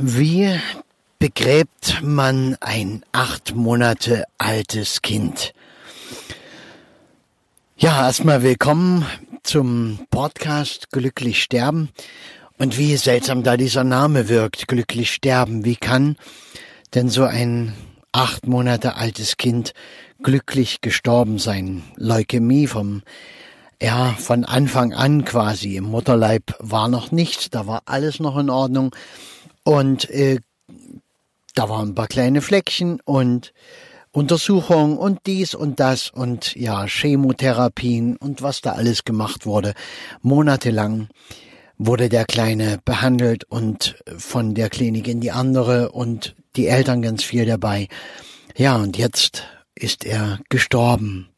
Wie begräbt man ein acht Monate altes Kind? Ja, erstmal willkommen zum Podcast Glücklich sterben. Und wie seltsam da dieser Name wirkt, glücklich sterben. Wie kann denn so ein acht Monate altes Kind glücklich gestorben sein? Leukämie vom ja, von Anfang an quasi. Im Mutterleib war noch nichts, da war alles noch in Ordnung. Und äh, da waren ein paar kleine Fleckchen und Untersuchungen und dies und das und ja, Chemotherapien und was da alles gemacht wurde. Monatelang wurde der Kleine behandelt und von der Klinik in die andere und die Eltern ganz viel dabei. Ja, und jetzt ist er gestorben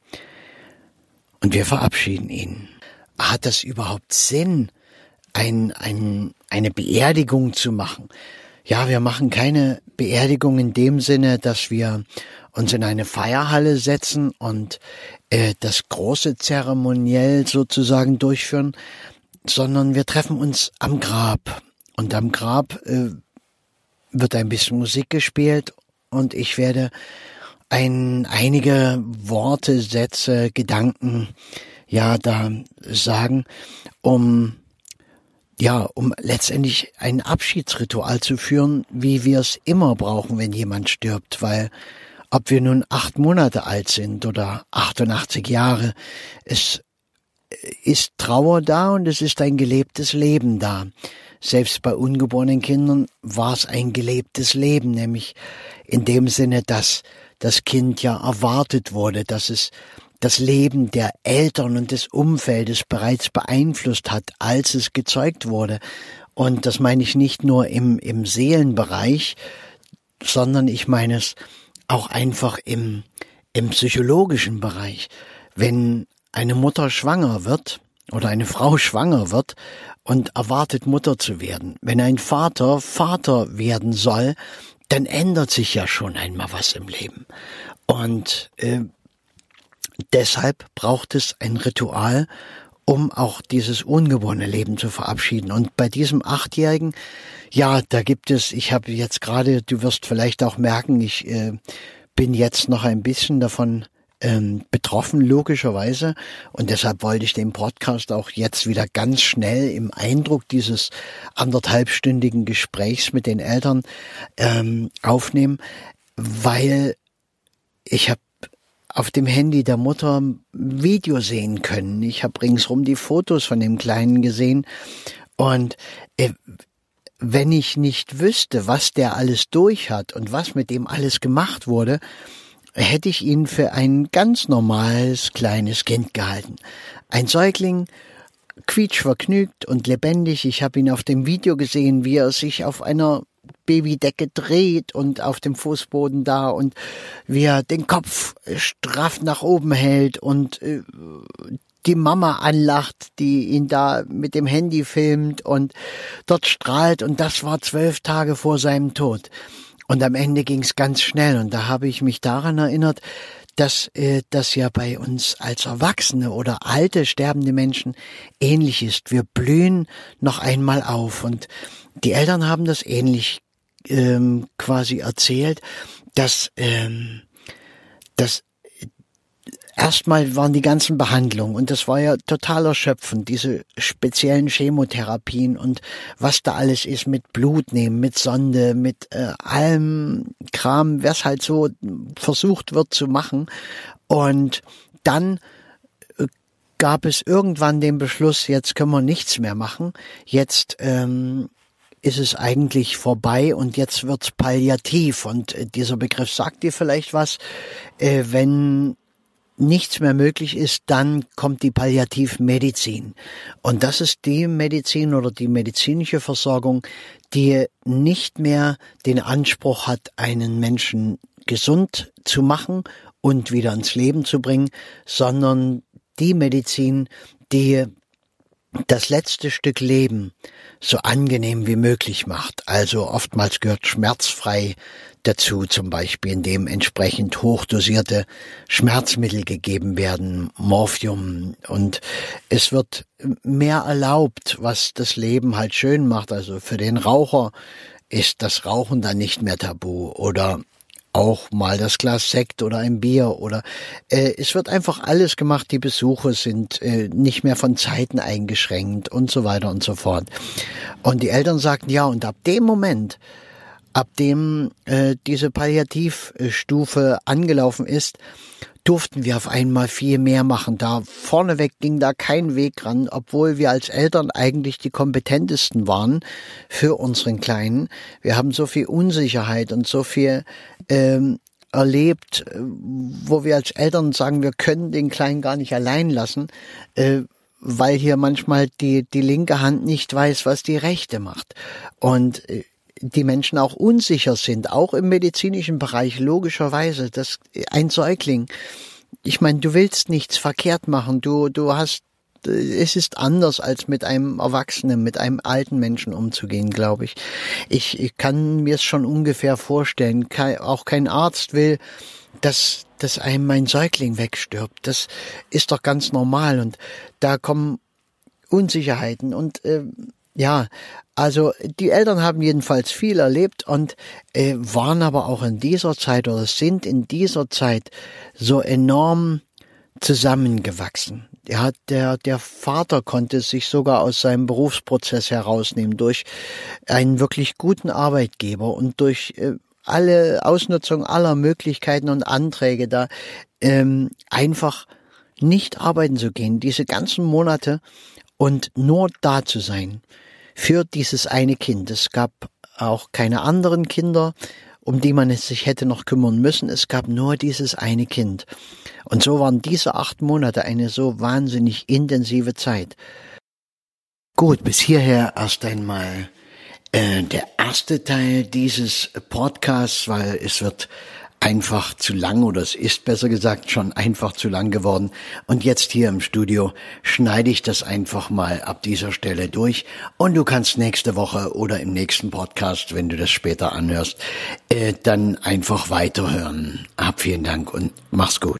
und wir verabschieden ihn. Hat das überhaupt Sinn, ein, ein, eine Beerdigung zu machen? Ja, wir machen keine Beerdigung in dem Sinne, dass wir uns in eine Feierhalle setzen und äh, das große Zeremoniell sozusagen durchführen, sondern wir treffen uns am Grab. Und am Grab äh, wird ein bisschen Musik gespielt und ich werde ein, einige Worte, Sätze, Gedanken, ja, da sagen, um, ja, um letztendlich ein Abschiedsritual zu führen, wie wir es immer brauchen, wenn jemand stirbt, weil ob wir nun acht Monate alt sind oder 88 Jahre, es ist Trauer da und es ist ein gelebtes Leben da. Selbst bei ungeborenen Kindern war es ein gelebtes Leben, nämlich in dem Sinne, dass das Kind ja erwartet wurde, dass es das Leben der Eltern und des Umfeldes bereits beeinflusst hat, als es gezeugt wurde. Und das meine ich nicht nur im, im Seelenbereich, sondern ich meine es auch einfach im, im psychologischen Bereich. Wenn eine Mutter schwanger wird oder eine Frau schwanger wird und erwartet Mutter zu werden, wenn ein Vater Vater werden soll, dann ändert sich ja schon einmal was im Leben. Und äh, deshalb braucht es ein Ritual, um auch dieses ungeborene Leben zu verabschieden. Und bei diesem Achtjährigen, ja, da gibt es, ich habe jetzt gerade, du wirst vielleicht auch merken, ich äh, bin jetzt noch ein bisschen davon ähm, betroffen, logischerweise. Und deshalb wollte ich den Podcast auch jetzt wieder ganz schnell im Eindruck dieses anderthalbstündigen Gesprächs mit den Eltern ähm, aufnehmen, weil ich habe auf dem Handy der Mutter Video sehen können. Ich habe ringsrum die Fotos von dem Kleinen gesehen und äh, wenn ich nicht wüsste, was der alles durch hat und was mit dem alles gemacht wurde, hätte ich ihn für ein ganz normales kleines Kind gehalten. Ein Säugling, quietschvergnügt und lebendig. Ich habe ihn auf dem Video gesehen, wie er sich auf einer Babydecke dreht und auf dem Fußboden da und wie er den Kopf straff nach oben hält und äh, die Mama anlacht, die ihn da mit dem Handy filmt und dort strahlt und das war zwölf Tage vor seinem Tod. Und am Ende ging's ganz schnell und da habe ich mich daran erinnert, dass äh, das ja bei uns als Erwachsene oder alte sterbende Menschen ähnlich ist. Wir blühen noch einmal auf und die Eltern haben das ähnlich ähm, quasi erzählt, dass ähm, dass erstmal waren die ganzen Behandlungen und das war ja total erschöpfend, diese speziellen Chemotherapien und was da alles ist mit Blut nehmen, mit Sonde, mit äh, allem Kram, was halt so versucht wird zu machen. Und dann äh, gab es irgendwann den Beschluss, jetzt können wir nichts mehr machen, jetzt ähm, ist es eigentlich vorbei und jetzt wird's palliativ. Und äh, dieser Begriff sagt dir vielleicht was, äh, wenn nichts mehr möglich ist, dann kommt die Palliativmedizin. Und das ist die Medizin oder die medizinische Versorgung, die nicht mehr den Anspruch hat, einen Menschen gesund zu machen und wieder ins Leben zu bringen, sondern die Medizin, die das letzte Stück Leben so angenehm wie möglich macht. Also oftmals gehört schmerzfrei dazu, zum Beispiel indem entsprechend hochdosierte Schmerzmittel gegeben werden, Morphium und es wird mehr erlaubt, was das Leben halt schön macht. Also für den Raucher ist das Rauchen dann nicht mehr tabu oder auch mal das Glas Sekt oder ein Bier oder äh, es wird einfach alles gemacht. Die Besuche sind äh, nicht mehr von Zeiten eingeschränkt und so weiter und so fort. Und die Eltern sagten ja und ab dem Moment, ab dem äh, diese Palliativstufe angelaufen ist, durften wir auf einmal viel mehr machen. Da vorneweg ging da kein Weg ran, obwohl wir als Eltern eigentlich die kompetentesten waren für unseren Kleinen. Wir haben so viel Unsicherheit und so viel ähm, erlebt, äh, wo wir als Eltern sagen, wir können den Kleinen gar nicht allein lassen, äh, weil hier manchmal die, die linke Hand nicht weiß, was die rechte macht. Und äh, die Menschen auch unsicher sind, auch im medizinischen Bereich, logischerweise, dass ein Säugling, ich meine, du willst nichts verkehrt machen, du, du hast, es ist anders als mit einem Erwachsenen, mit einem alten Menschen umzugehen, glaube ich. ich. Ich kann mir es schon ungefähr vorstellen, auch kein Arzt will, dass, dass einem mein Säugling wegstirbt. Das ist doch ganz normal und da kommen Unsicherheiten und äh, ja, also die Eltern haben jedenfalls viel erlebt und äh, waren aber auch in dieser Zeit oder sind in dieser Zeit so enorm zusammengewachsen. Ja, der, der Vater konnte sich sogar aus seinem Berufsprozess herausnehmen durch einen wirklich guten Arbeitgeber und durch äh, alle Ausnutzung aller Möglichkeiten und Anträge da ähm, einfach nicht arbeiten zu gehen, diese ganzen Monate und nur da zu sein für dieses eine Kind. Es gab auch keine anderen Kinder, um die man es sich hätte noch kümmern müssen. Es gab nur dieses eine Kind. Und so waren diese acht Monate eine so wahnsinnig intensive Zeit. Gut, bis hierher erst einmal äh, der erste Teil dieses Podcasts, weil es wird einfach zu lang oder es ist besser gesagt schon einfach zu lang geworden. Und jetzt hier im Studio schneide ich das einfach mal ab dieser Stelle durch und du kannst nächste Woche oder im nächsten Podcast, wenn du das später anhörst, äh, dann einfach weiterhören. Hab vielen Dank und mach's gut.